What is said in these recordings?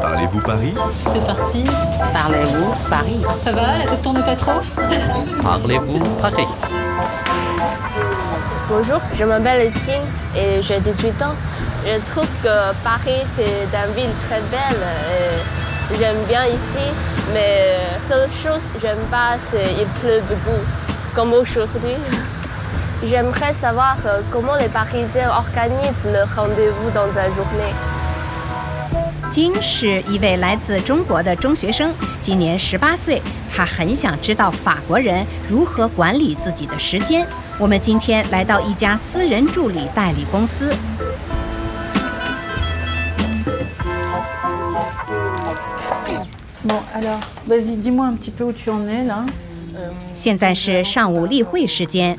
Parlez-vous Paris? C'est parti. Parlez-vous Paris? Ça va, la tête tourne pas trop? Parlez-vous Paris? Bonjour, je m'appelle Tine et j'ai 18 ans. Je trouve que Paris, c'est une ville très belle. et J'aime bien ici, mais seule chose que j'aime pas, c'est qu'il pleut beaucoup, comme aujourd'hui. J'aimerais savoir euh, comment les Parisiens organisent le rendez-vous dans la journée. 金是一位来自中国的中学生，今年十八岁。他很想知道法国人如何管理自己的时间。我们今天来到一家私人助理代理公司。Bon, alors, vas-y, dis-moi un petit peu où tu en es là. 现在是上午例会时间，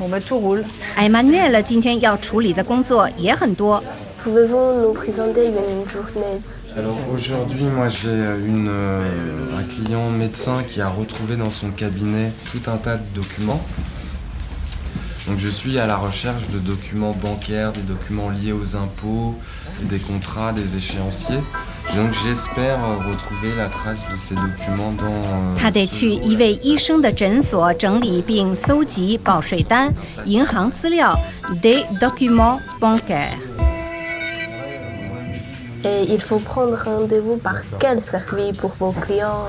Bon, bah tout roule. Emmanuel 今天要处理的工作也很多， Pouvez-vous nous présenter une journée Alors aujourd'hui, moi j'ai une, euh, un client médecin qui a retrouvé dans son cabinet tout un tas de documents. Donc je suis à la recherche de documents bancaires, des documents liés aux impôts, des contrats, des échéanciers. Et donc j'espère euh, retrouver la trace de ces documents dans... euh, 他得 ce 去 journal. 一位医生的诊所整理并搜集报税单、银行资料 （des documents bancaires）。 Et il faut prendre rendez-vous par quel service pour vos clients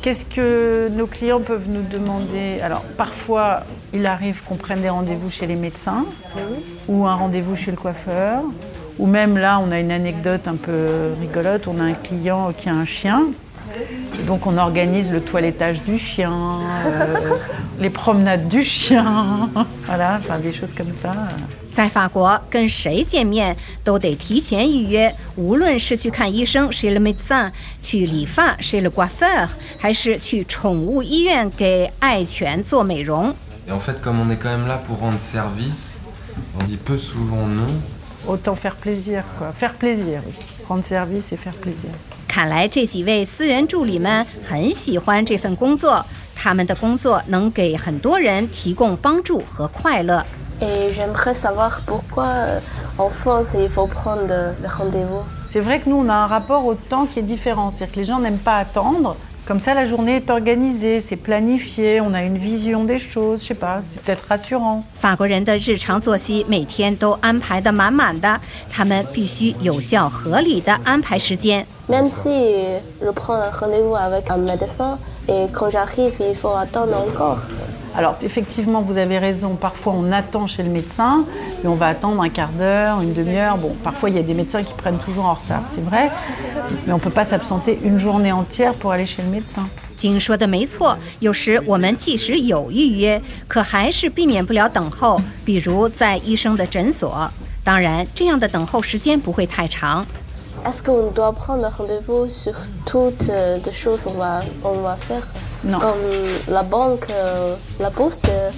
Qu'est-ce que nos clients peuvent nous demander Alors, parfois, il arrive qu'on prenne des rendez-vous chez les médecins ou un rendez-vous chez le coiffeur. Ou même là, on a une anecdote un peu rigolote. On a un client qui a un chien. Et donc, on organise le toilettage du chien, euh, les promenades du chien. Voilà, enfin des choses comme ça. 在法国，跟谁见面都得提前预约，无论是去看医生 chez le médecin，去理发 chez le coiffeur，还是去宠物医院给爱犬做美容。 Et en fait, comme on est quand même là pour rendre service, on dit peu souvent non. Autant faire plaisir, quoi. Faire plaisir, oui. Rendre service et faire plaisir. 看来这几位私人助理们很喜欢这份工作，他们的工作能给很多人提供帮助和快乐。 Et j'aimerais savoir pourquoi euh, en France il faut prendre le rendez-vous. C'est vrai que nous, on a un rapport au temps qui est différent. C'est-à-dire que les gens n'aiment pas attendre. Comme ça, la journée est organisée, c'est planifié, on a une vision des choses, je sais pas, c'est peut-être rassurant. 法国人的日常作息每天都安排得满满的，他们必须有效合理的安排时间。 Même si je prends un rendez-vous avec un médecin et quand j'arrive il faut attendre encore. Alors effectivement, vous avez raison, parfois on attend chez le médecin, et on va attendre un quart d'heure, une demi-heure. Bon, parfois il y a des médecins qui prennent toujours en retard, c'est vrai, mais on ne peut pas s'absenter une journée entière pour aller chez le médecin. 金说的没错，有时我们即使有预约，可还是避免不了等候，比如在医生的诊所。当然，这样的等候时间不会太长。 Est-ce qu'on doit prendre rendez-vous sur toutes euh, les choses qu'on va, on va faire Non. Comme la banque, euh, la poste euh,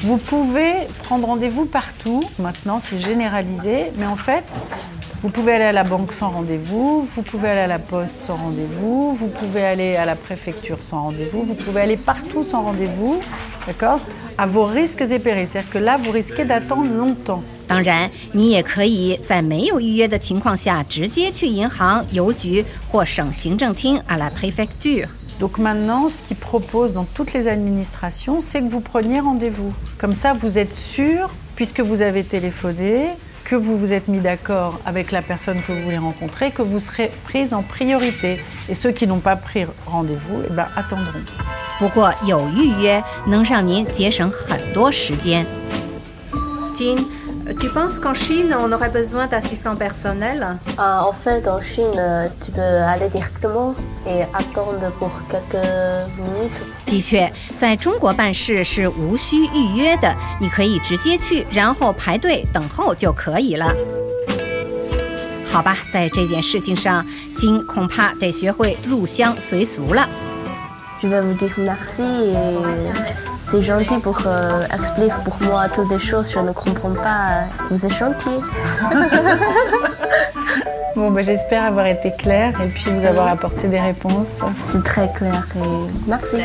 Vous pouvez prendre rendez-vous partout, maintenant c'est généralisé, mais en fait, vous pouvez aller à la banque sans rendez-vous, vous pouvez aller à la poste sans rendez-vous, vous pouvez aller à la préfecture sans rendez-vous, vous pouvez aller partout sans rendez-vous, d'accord À vos risques et périls. C'est-à-dire que là, vous risquez d'attendre longtemps. 当然，你也可以在没有预约的情况下，直接去银行、邮局或省行政厅 à la préfecture。 Donc maintenant, ce qu'ils proposent dans toutes les administrations, c'est que vous preniez rendez-vous. Comme ça, vous êtes sûr, puisque vous avez téléphoné, que vous vous êtes mis d'accord avec la personne que vous voulez rencontrer, que vous serez prise en priorité. Et ceux qui n'ont pas pris rendez-vous, eh ben, attendront. 不过有预约能让您节省很多时间。金， Tu penses qu'en Chine, on aurait besoin d'assistants personnels Euh, en fait, en Chine, euh, tu peux aller directement et attendre pour quelques minutes. 的确，在中国办事是无需预约的，你可以直接去，然后排队等候就可以了。好吧，在这件事情上，金恐怕得学会入乡随俗了。 Je vais vous dire merci et c'est gentil pour euh, expliquer pour moi toutes les choses. Je ne comprends pas. Vous êtes gentil. Bon, bah, j'espère avoir été claire et puis vous avoir apporté des réponses. C'est très clair et merci.